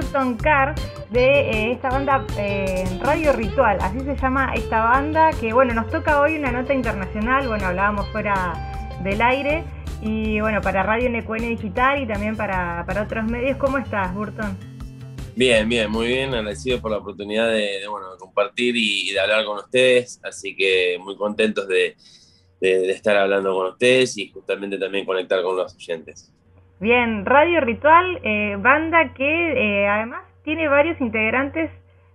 Burton Carr de eh, esta banda eh, Radio Ritual, así se llama esta banda, que bueno, nos toca hoy una nota internacional, bueno, hablábamos fuera del aire, y bueno, para Radio NQN Digital y también para, otros medios. ¿Cómo estás, Burton? Bien, bien, muy bien, agradecido por la oportunidad de, bueno, compartir y, de hablar con ustedes, así que muy contentos de, estar hablando con ustedes y justamente también conectar con los oyentes. Bien, Radio Ritual, eh, banda que eh, además tiene varios integrantes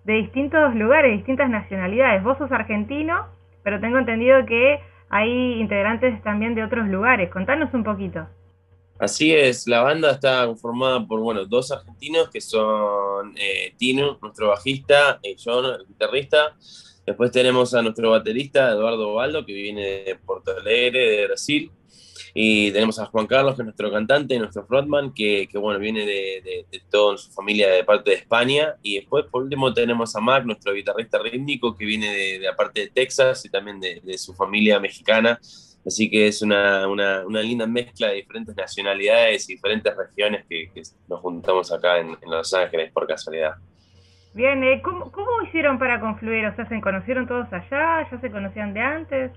de distintos lugares, distintas nacionalidades. Vos sos argentino, pero tengo entendido que hay integrantes también de otros lugares. Contanos un poquito. Así es, la banda está conformada por bueno, dos argentinos que son eh, Tino, nuestro bajista, y John, el guitarrista. Después tenemos a nuestro baterista, Eduardo Baldo, que viene de Porto Alegre, de Brasil. Y tenemos a Juan Carlos, que es nuestro cantante, nuestro frontman, que, que bueno, viene de, de, de, toda su familia de parte de España. Y después, por último, tenemos a Mac, nuestro guitarrista rítmico, que viene de, de la parte de Texas y también de, su familia mexicana. Así que es una, una, una, linda mezcla de diferentes nacionalidades y diferentes regiones que, que nos juntamos acá en, en, Los Ángeles por casualidad. Bien, eh, ¿cómo, ¿cómo hicieron para confluir? O sea, ¿se conocieron todos allá? ¿Ya se conocían de antes?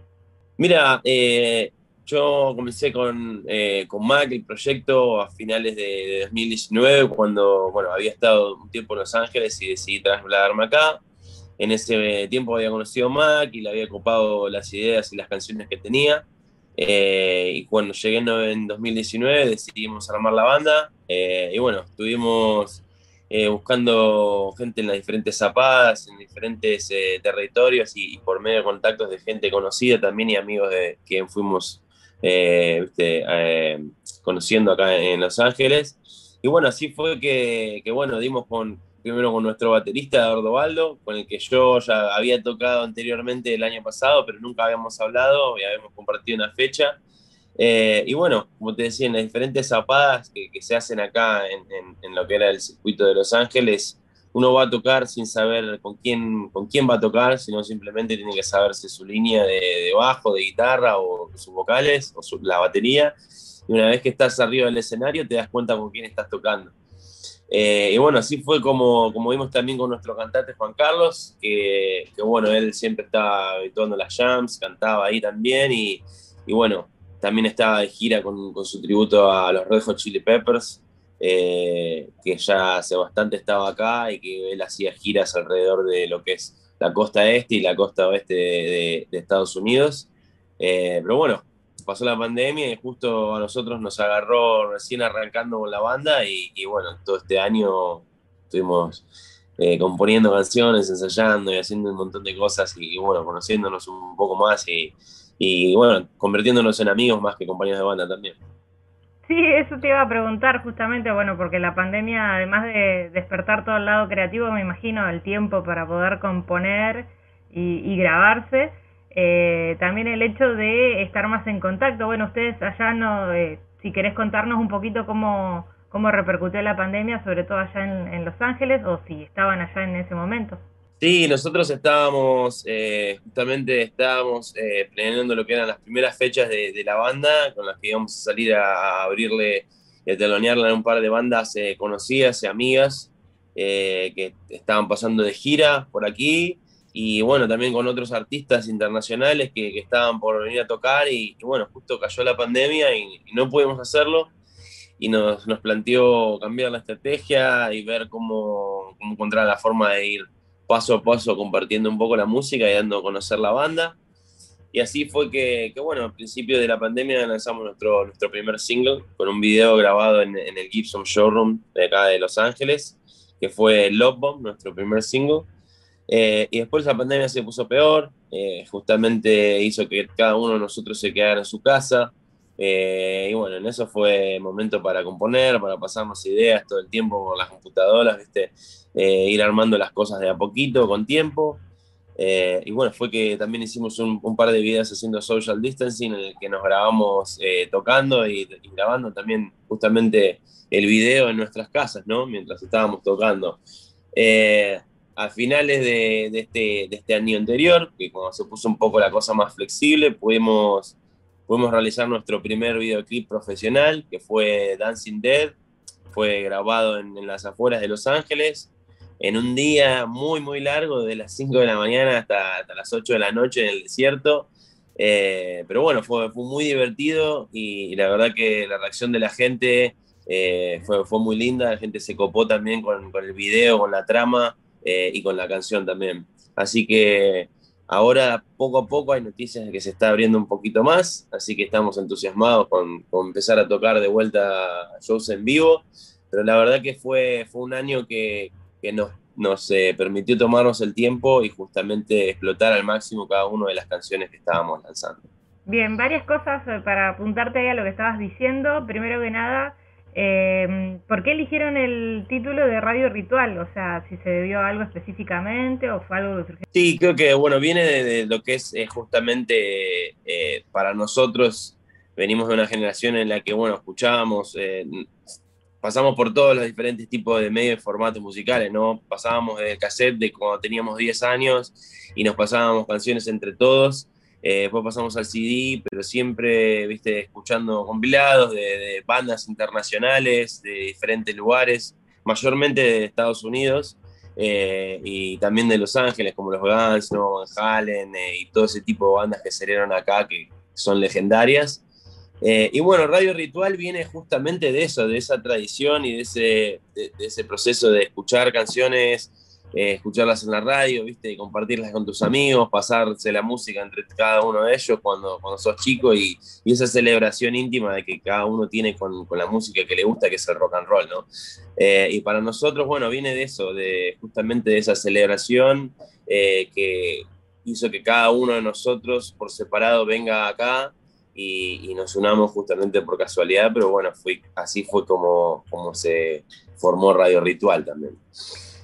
Mira, eh, yo comencé con, eh, con Mac el proyecto a finales de, 2019, cuando bueno, había estado un tiempo en Los Ángeles y decidí trasladarme acá. En ese tiempo había conocido a Mac y le había copado las ideas y las canciones que tenía. Eh, y cuando llegué en 2019 decidimos armar la banda. Eh, y bueno, estuvimos buscando gente en las diferentes zapadas, en diferentes territorios y, por medio de contactos de gente conocida también y amigos de quien fuimos eh, eh, conociendo acá en Los Ángeles. Y bueno, así fue que, bueno, dimos con, primero con nuestro baterista Eduardo Baldo, con el que yo ya había tocado anteriormente el año pasado, pero nunca habíamos hablado y habíamos compartido una fecha. Eh, y bueno, como te decía, en las diferentes zapadas que, se hacen acá en, en, lo que era el circuito de Los Ángeles, uno va a tocar sin saber con quién, con quién va a tocar, sino simplemente tiene que saberse su línea de, bajo, de guitarra o sus vocales o la batería. Y una vez que estás arriba del escenario te das cuenta con quién estás tocando. Eh, y bueno, así fue como, como vimos también con nuestro cantante Juan Carlos, que, que bueno, él siempre estaba habituando las jams, cantaba ahí también y, y bueno, también estaba de gira con, con su tributo a los Red Hot Chili Peppers. Eh, que ya hace bastante estaba acá y que él hacía giras alrededor de lo que es la costa este y la costa oeste de, Estados Unidos. Eh, pero bueno, pasó la pandemia y justo a nosotros nos agarró recién arrancando con la banda y, bueno, todo este año estuvimos eh, componiendo canciones, ensayando y haciendo un montón de cosas y, bueno, conociéndonos un poco más y, y bueno, convirtiéndonos en amigos más que compañeros de banda también. Sí, eso te iba a preguntar justamente, bueno, porque la pandemia, además de despertar todo el lado creativo, me imagino el tiempo para poder componer y, grabarse, eh, también el hecho de estar más en contacto. Bueno, ustedes allá no, eh, si querés contarnos un poquito cómo, cómo repercutió la pandemia, sobre todo allá en Los Ángeles, o si estaban allá en ese momento. Sí, nosotros estábamos, eh, justamente estábamos eh, planeando lo que eran las primeras fechas de, la banda, con las que íbamos a salir a, abrirle y a telonearle a un par de bandas eh, conocidas y amigas que estaban pasando de gira por aquí, y bueno, también con otros artistas internacionales que, estaban por venir a tocar, y, bueno, justo cayó la pandemia y, no pudimos hacerlo, y nos, nos, planteó cambiar la estrategia y ver cómo, cómo encontrar la forma de ir paso a paso compartiendo un poco la música y dando a conocer la banda. Y así fue que, bueno, al principio de la pandemia lanzamos nuestro, nuestro primer single con un video grabado en, el Gibson Showroom de acá de Los Ángeles, que fue Love Bomb, nuestro primer single. Eh, y después la pandemia se puso peor, eh, justamente hizo que cada uno de nosotros se quedara en su casa. Eh, y bueno, en eso fue momento para componer, para pasarnos ideas todo el tiempo por las computadoras, ¿viste? Eh, ir armando las cosas de a poquito, con tiempo. Eh, y bueno, fue que también hicimos un, par de videos haciendo social distancing en el que nos grabamos tocando y, grabando también justamente el video en nuestras casas, ¿no? Mientras estábamos tocando. a finales de, de, este, de este año anterior, que cuando se puso un poco la cosa más flexible, pudimos pudimos realizar nuestro primer videoclip profesional, que fue Dancing Dead, fue grabado en, las afueras de Los Ángeles, en un día muy, muy largo, de las 5 de la mañana hasta, las 8 de la noche en el desierto. Eh, pero bueno, fue, fue muy divertido y, la verdad que la reacción de la gente eh, fue, fue muy linda, la gente se copó también con, con el video, con la trama eh, y con la canción también. Así que ahora poco a poco hay noticias de que se está abriendo un poquito más, así que estamos entusiasmados con, empezar a tocar de vuelta shows en vivo, pero la verdad que fue, fue un año que, que nos, nos eh, permitió tomarnos el tiempo y justamente explotar al máximo cada una de las canciones que estábamos lanzando. Bien, varias cosas para apuntarte a lo que estabas diciendo. Primero que nada, eh, ¿Por qué eligieron el título de Radio Ritual? O sea, si se debió a algo específicamente o fue algo que Sí, creo que bueno, viene de, lo que es justamente eh, para nosotros, venimos de una generación en la que, bueno, escuchábamos, eh, pasamos por todos los diferentes tipos de medios y formatos musicales, ¿no? Pasábamos el cassette de cuando teníamos 10 años y nos pasábamos canciones entre todos eh, después pasamos al CD, pero siempre, viste, escuchando compilados de, bandas internacionales de diferentes lugares, mayormente de Estados Unidos eh, y también de Los Ángeles, como los Guns, ¿no? Van Halen eh, y todo ese tipo de bandas que salieron acá que son legendarias. y bueno, Radio Ritual viene justamente de eso, de esa tradición y de ese, de ese proceso de escuchar canciones eh, escucharlas en la radio, ¿viste? compartirlas con tus amigos, pasarse la música entre cada uno de ellos cuando, cuando sos chico y, esa celebración íntima de que cada uno tiene con, la música que le gusta, que es el rock and roll, ¿no? Eh, y para nosotros, bueno, viene de eso, de justamente de esa celebración eh, que hizo que cada uno de nosotros por separado venga acá y, nos unamos justamente por casualidad, pero bueno, así fue como, como se formó Radio Ritual también.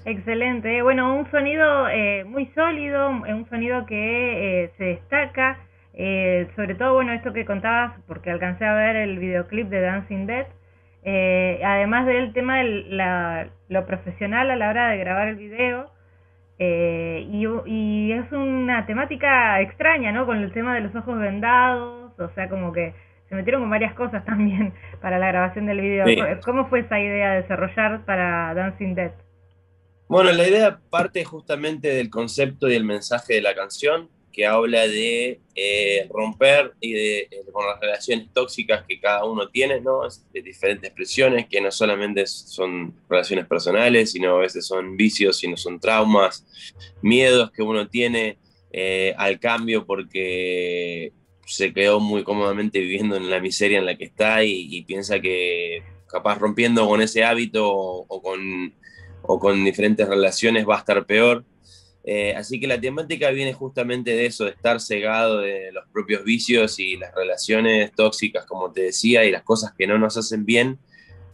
Excelente. Bueno, un sonido eh, muy sólido, un sonido que eh, se destaca. Eh, sobre todo, bueno, esto que contabas, porque alcancé a ver el videoclip de Dancing Dead. además del tema de la, lo profesional a la hora de grabar el video. Y, y, es una temática extraña, ¿no? Con el tema de los ojos vendados. O sea, como que se metieron con varias cosas también para la grabación del video. ¿Cómo fue esa idea de desarrollar para Dancing Dead? Bueno, la idea parte justamente del concepto y el mensaje de la canción, que habla de eh, romper y de, eh, con las relaciones tóxicas que cada uno tiene, ¿no? De diferentes expresiones, que no solamente son relaciones personales, sino a veces son vicios, sino son traumas, miedos que uno tiene eh, al cambio porque se quedó muy cómodamente viviendo en la miseria en la que está y, piensa que capaz rompiendo con ese hábito o con o con diferentes relaciones va a estar peor. Eh, así que la temática viene justamente de eso, de estar cegado de los propios vicios y las relaciones tóxicas, como te decía, y las cosas que no nos hacen bien,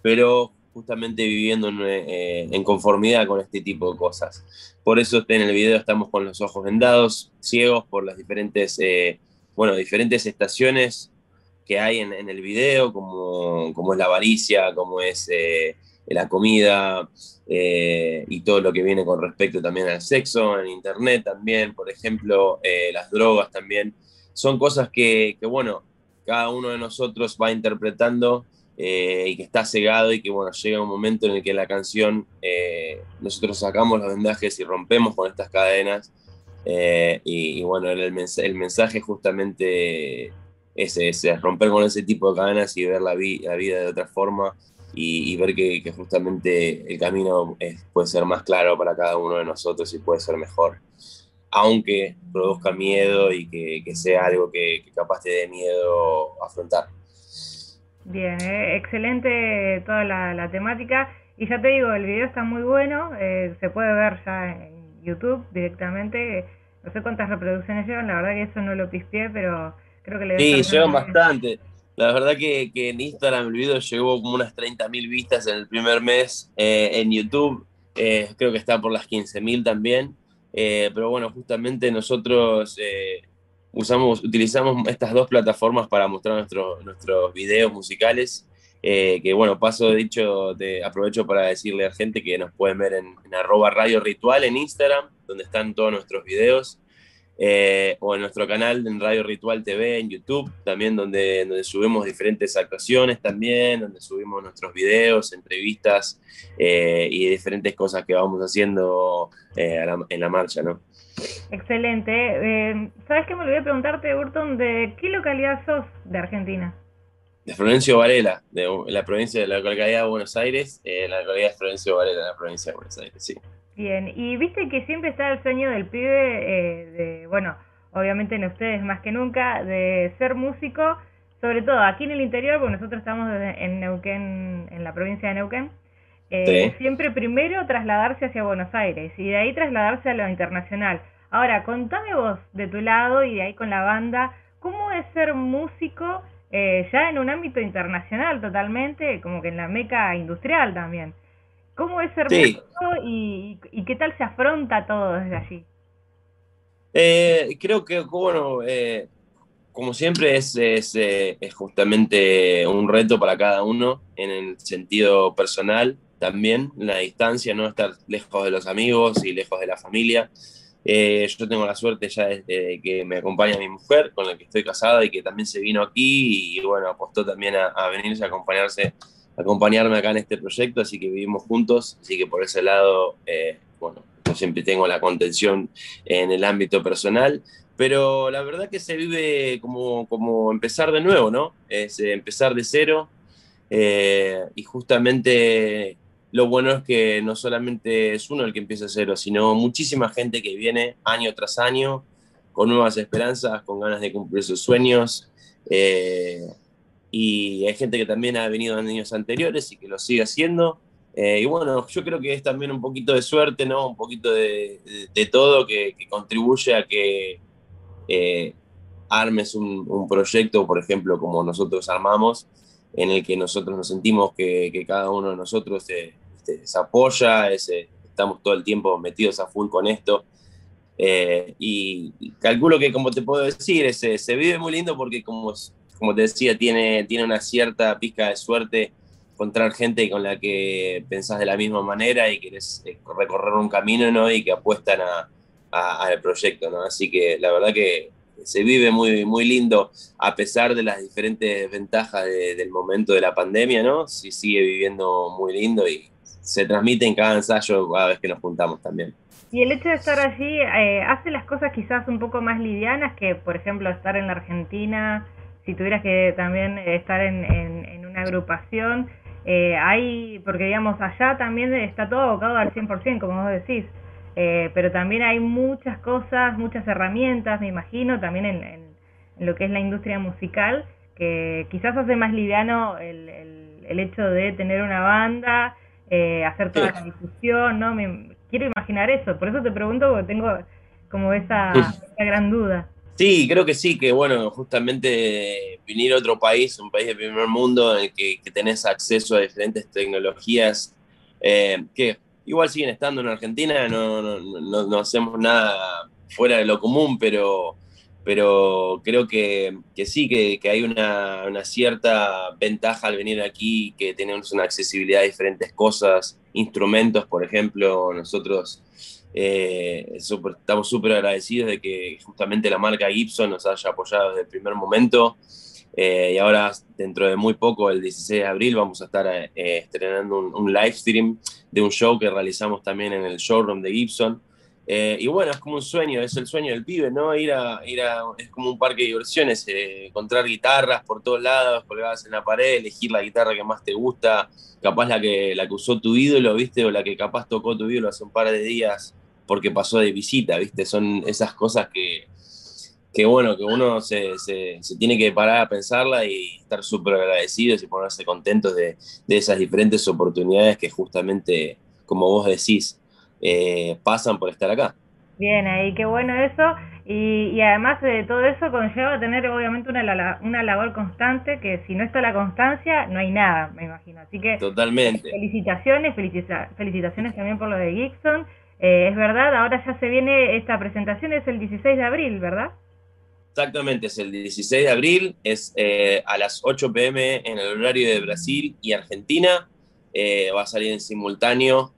pero justamente viviendo en, eh, conformidad con este tipo de cosas. Por eso en el video estamos con los ojos vendados, ciegos por las diferentes, eh, bueno, diferentes estaciones que hay en, el video, como, como, es la avaricia, como es la comida eh, y todo lo que viene con respecto también al sexo, en internet también, por ejemplo, eh, las drogas también. Son cosas que, bueno, cada uno de nosotros va interpretando eh, y que está cegado y que, bueno, llega un momento en el que la canción, nosotros sacamos los vendajes y rompemos con estas cadenas. Y, bueno, el, el, mensaje justamente ese, es romper con ese tipo de cadenas y ver la, la vida de otra forma y, ver que, justamente el camino puede ser más claro para cada uno de nosotros y puede ser mejor, aunque produzca miedo y que, sea algo que, capaz te dé miedo afrontar. Bien, eh, excelente toda la, temática. Y ya te digo, el video está muy bueno, eh, se puede ver ya en YouTube directamente. No sé cuántas reproducciones llevan, la verdad que eso no lo pispié, pero creo que le Sí, llevan bastante. La verdad que, en Instagram el video llegó como unas 30.000 vistas en el primer mes. Eh, en YouTube eh, creo que está por las 15.000 también. Eh, pero bueno, justamente nosotros usamos, utilizamos estas dos plataformas para mostrar nuestros videos musicales. que bueno, paso dicho, de, aprovecho para decirle a la gente que nos pueden ver en, en arroba radio ritual en Instagram, donde están todos nuestros videos. Eh, o en nuestro canal en Radio Ritual TV en YouTube, también donde, donde subimos diferentes actuaciones también, donde subimos nuestros videos, entrevistas eh, y diferentes cosas que vamos haciendo eh, en la marcha, ¿no? Excelente. ¿Sabes qué me olvidé preguntarte, Burton, de qué localidad sos de Argentina? De Florencio Varela, de la provincia de la localidad de Buenos Aires, la localidad de Florencio Varela, la provincia de Buenos Aires, sí. Bien, y viste que siempre está el sueño del pibe, eh, de, bueno, obviamente en ustedes más que nunca, de ser músico, sobre todo aquí en el interior, porque nosotros estamos en Neuquén, en la provincia de Neuquén, eh, siempre primero trasladarse hacia Buenos Aires y de ahí trasladarse a lo internacional. Ahora, contame vos de tu lado y de ahí con la banda, ¿cómo es ser músico eh, ya en un ámbito internacional totalmente, como que en la meca industrial también? ¿Cómo es ser y, qué tal se afronta todo desde allí? Eh, creo que, bueno, eh, como siempre es, eh, es, justamente un reto para cada uno en el sentido personal también, la distancia, no estar lejos de los amigos y lejos de la familia. yo tengo la suerte ya de que me acompaña mi mujer, con la que estoy casada y que también se vino aquí y bueno, apostó también a, a venirse a acompañarse acompañarme acá en este proyecto, así que vivimos juntos, así que por ese lado, eh, bueno, yo siempre tengo la contención en el ámbito personal, pero la verdad que se vive como, como empezar de nuevo, ¿no? Es eh, empezar de cero eh, y justamente lo bueno es que no solamente es uno el que empieza de cero, sino muchísima gente que viene año tras año con nuevas esperanzas, con ganas de cumplir sus sueños. Eh, y hay gente que también ha venido en años anteriores y que lo sigue haciendo. Eh, y bueno, yo creo que es también un poquito de suerte, ¿no? Un poquito de, de, todo que, contribuye a que eh, armes un, un, proyecto, por ejemplo, como nosotros armamos, en el que nosotros nos sentimos que, que cada uno de nosotros se, este, se apoya, ese, estamos todo el tiempo metidos a full con esto. Eh, y, calculo que, como te puedo decir, ese, se vive muy lindo porque como como te decía, tiene, tiene una cierta pizca de suerte encontrar gente con la que pensás de la misma manera y querés eh, recorrer un camino, ¿no? Y que apuestan al proyecto, ¿no? Así que la verdad que se vive muy, muy lindo a pesar de las diferentes ventajas del momento de la pandemia, ¿no? Sí sigue viviendo muy lindo y se transmite en cada ensayo cada vez que nos juntamos también. Y el hecho de estar allí eh, hace las cosas quizás un poco más livianas que, por ejemplo, estar en la Argentina si tuvieras que también estar en, en, una agrupación, eh, hay, porque digamos, allá también está todo abocado al 100%, como vos decís, eh, pero también hay muchas cosas, muchas herramientas, me imagino, también en, en, lo que es la industria musical, que quizás hace más liviano el, el, el hecho de tener una banda, eh, hacer toda la difusión, ¿no? Me, quiero imaginar eso, por eso te pregunto, porque tengo como esa, esa gran duda. Sí, creo que sí, que bueno, justamente venir a otro país, un país de primer mundo en el que, tenés acceso a diferentes tecnologías eh, que igual siguen estando en Argentina, no, no, no, hacemos nada fuera de lo común, pero, pero creo que, que sí, que, que hay una, una, cierta ventaja al venir aquí, que tenemos una accesibilidad a diferentes cosas, instrumentos, por ejemplo, nosotros eh, estamos súper agradecidos de que justamente la marca Gibson nos haya apoyado desde el primer momento. Eh, y ahora, dentro de muy poco, el 16 de abril, vamos a estar eh, estrenando un, live stream de un show que realizamos también en el showroom de Gibson. Y bueno, es como un sueño, es el sueño del pibe, ¿no? Ir a, ir a, es como un parque de diversiones, encontrar guitarras por todos lados, colgadas en la pared, elegir la guitarra que más te gusta, capaz la que, la que usó tu ídolo, ¿viste? O la que capaz tocó tu ídolo hace un par de días porque pasó de visita, ¿viste? Son esas cosas que, que bueno, que uno se, se, tiene que parar a pensarla y estar súper agradecidos y ponerse contentos de, de, esas diferentes oportunidades que justamente, como vos decís, eh, pasan por estar acá. Bien, ahí qué bueno eso. Y, y, además de todo eso conlleva tener obviamente una, una labor constante, que si no está la constancia, no hay nada, me imagino. Así que Totalmente. felicitaciones, felicitaciones también por lo de Gibson. Eh, es verdad, ahora ya se viene esta presentación, es el 16 de abril, ¿verdad? Exactamente, es el 16 de abril, es eh, a las 8 pm en el horario de Brasil y Argentina. Eh, va a salir en simultáneo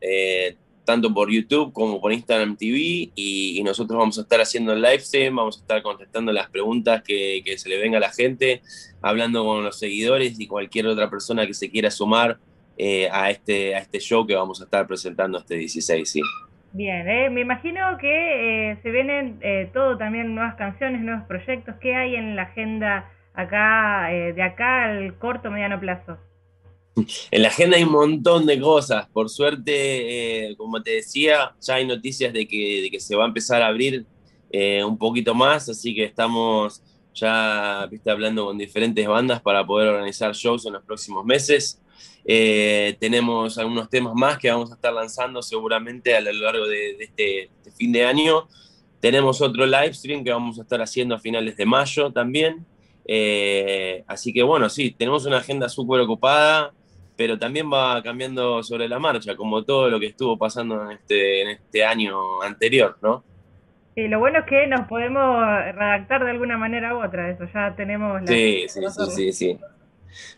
tanto por YouTube como por Instagram TV y, nosotros vamos a estar haciendo el live stream, vamos a estar contestando las preguntas que, se le venga a la gente, hablando con los seguidores y cualquier otra persona que se quiera sumar eh, a, este, a este show que vamos a estar presentando este 16, sí. Bien, eh, me imagino que eh, se vienen todo también nuevas canciones, nuevos proyectos. ¿Qué hay en la agenda acá, de acá al corto mediano plazo? En la agenda hay un montón de cosas. Por suerte, eh, como te decía, ya hay noticias de que, se va a empezar a abrir eh, un poquito más, así que estamos ya ¿viste, hablando con diferentes bandas para poder organizar shows en los próximos meses. Eh, tenemos algunos temas más que vamos a estar lanzando seguramente a lo largo de, este, este, fin de año. Tenemos otro live stream que vamos a estar haciendo a finales de mayo también. así que bueno, sí, tenemos una agenda súper ocupada pero también va cambiando sobre la marcha, como todo lo que estuvo pasando en este, en este año anterior, ¿no? Sí, lo bueno es que nos podemos redactar de alguna manera u otra, eso ya tenemos la... Sí, sí, sí, sí, sí.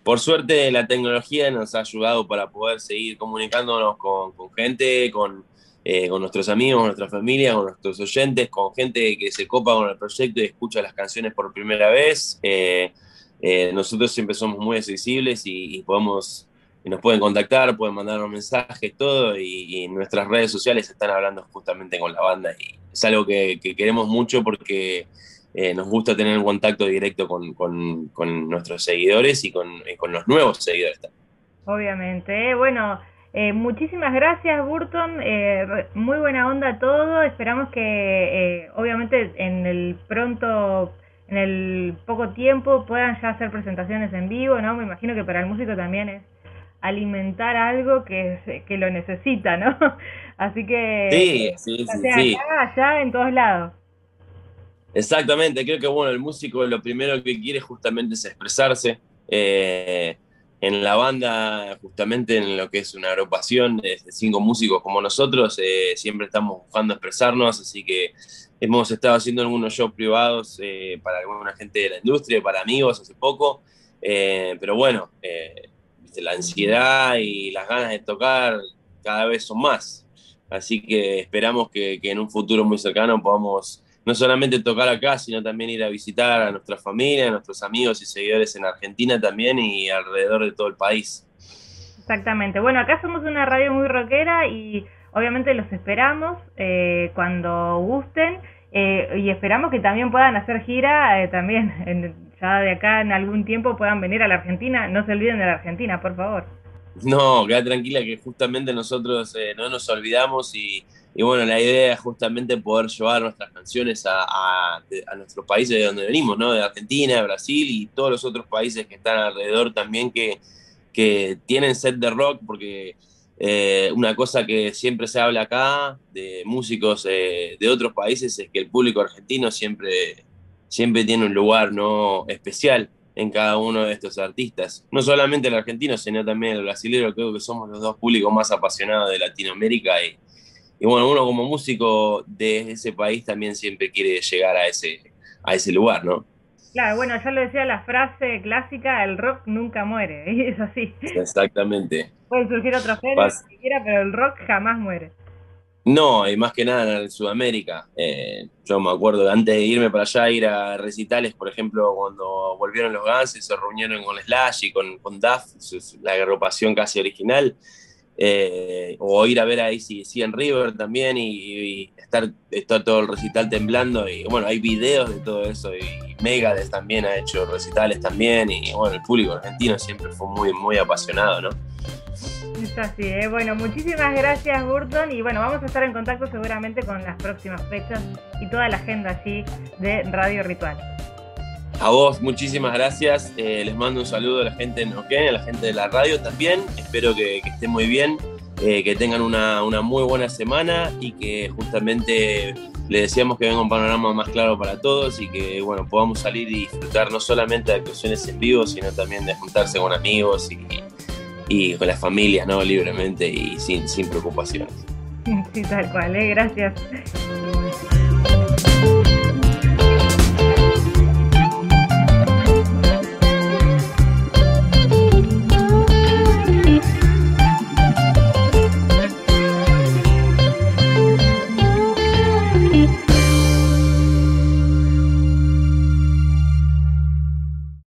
Por suerte la tecnología nos ha ayudado para poder seguir comunicándonos con, gente, con, eh, con nuestros amigos, con nuestra familia, con nuestros oyentes, con gente que se copa con el proyecto y escucha las canciones por primera vez. Eh, eh, nosotros siempre somos muy accesibles y podemos y nos pueden contactar, pueden mandarnos mensajes, todo, y, nuestras redes sociales están hablando justamente con la banda y es algo que, queremos mucho porque eh, nos gusta tener un contacto directo con, nuestros seguidores y con, los nuevos seguidores Obviamente, eh, bueno, eh, muchísimas gracias Burton, muy buena onda todo, esperamos que obviamente en el pronto en el poco tiempo puedan ya hacer presentaciones en vivo, ¿no? Me imagino que para el músico también es alimentar algo que, que lo necesita, ¿no? Así que sí, sí, sí, acá, allá, en todos lados. Exactamente, creo que bueno, el músico lo primero que quiere justamente es expresarse. Eh, en la banda, justamente en lo que es una agrupación de cinco músicos como nosotros, eh, siempre estamos buscando expresarnos, así que hemos estado haciendo algunos shows privados eh, para alguna gente de la industria, para amigos hace poco, pero bueno, la ansiedad y las ganas de tocar cada vez son más. Así que esperamos que, en un futuro muy cercano podamos no solamente tocar acá, sino también ir a visitar a nuestra familia, a nuestros amigos y seguidores en Argentina también y alrededor de todo el país. Exactamente. Bueno, acá somos una radio muy rockera y obviamente los esperamos eh, cuando gusten eh, y esperamos que también puedan hacer gira eh, también en, de acá en algún tiempo puedan venir a la Argentina. No se olviden de la Argentina, por favor. No, queda tranquila que justamente nosotros eh, no nos olvidamos y, bueno, la idea es justamente poder llevar nuestras canciones a, a, nuestros países de donde venimos, ¿no? De Argentina, Brasil y todos los otros países que están alrededor también que, que tienen set de rock, porque eh, una cosa que siempre se habla acá de músicos eh, de otros países es que el público argentino siempre siempre tiene un lugar ¿no? especial en cada uno de estos artistas. No solamente el argentino, sino también el brasileño, creo que somos los dos públicos más apasionados de Latinoamérica y, y bueno, uno como músico de ese país también siempre quiere llegar a ese, a ese lugar, ¿no? Claro, bueno, ya lo decía la frase clásica, el rock nunca muere, y es así. Exactamente. Pueden surgir otros géneros, pero el rock jamás muere. No, y más que nada en Sudamérica. Eh, yo me acuerdo antes de irme para allá, ir a recitales, por ejemplo, cuando volvieron los Guns se reunieron con Slash y con, con Duff, la agrupación casi original. Eh, o ir a ver a ACDC en River también y, estar, todo el recital temblando. Y bueno, hay videos de todo eso. Y Megadeth también ha hecho recitales también. Y bueno, el público argentino siempre fue muy, muy apasionado, ¿no? Es así, ¿eh? bueno, muchísimas gracias Burton y bueno, vamos a estar en contacto seguramente con las próximas fechas y toda la agenda allí de Radio Ritual. A vos, muchísimas gracias. Eh, les mando un saludo a la gente de Neuquén, a la gente de la radio también. Espero que, estén muy bien, eh, que tengan una, muy buena semana y que justamente les deseamos que venga un panorama más claro para todos y que bueno, podamos salir y disfrutar no solamente de actuaciones en vivo, sino también de juntarse con amigos y, y con la familia, ¿no? Libremente y sin, sin preocupaciones. Sí, tal cual, ¿eh? Gracias.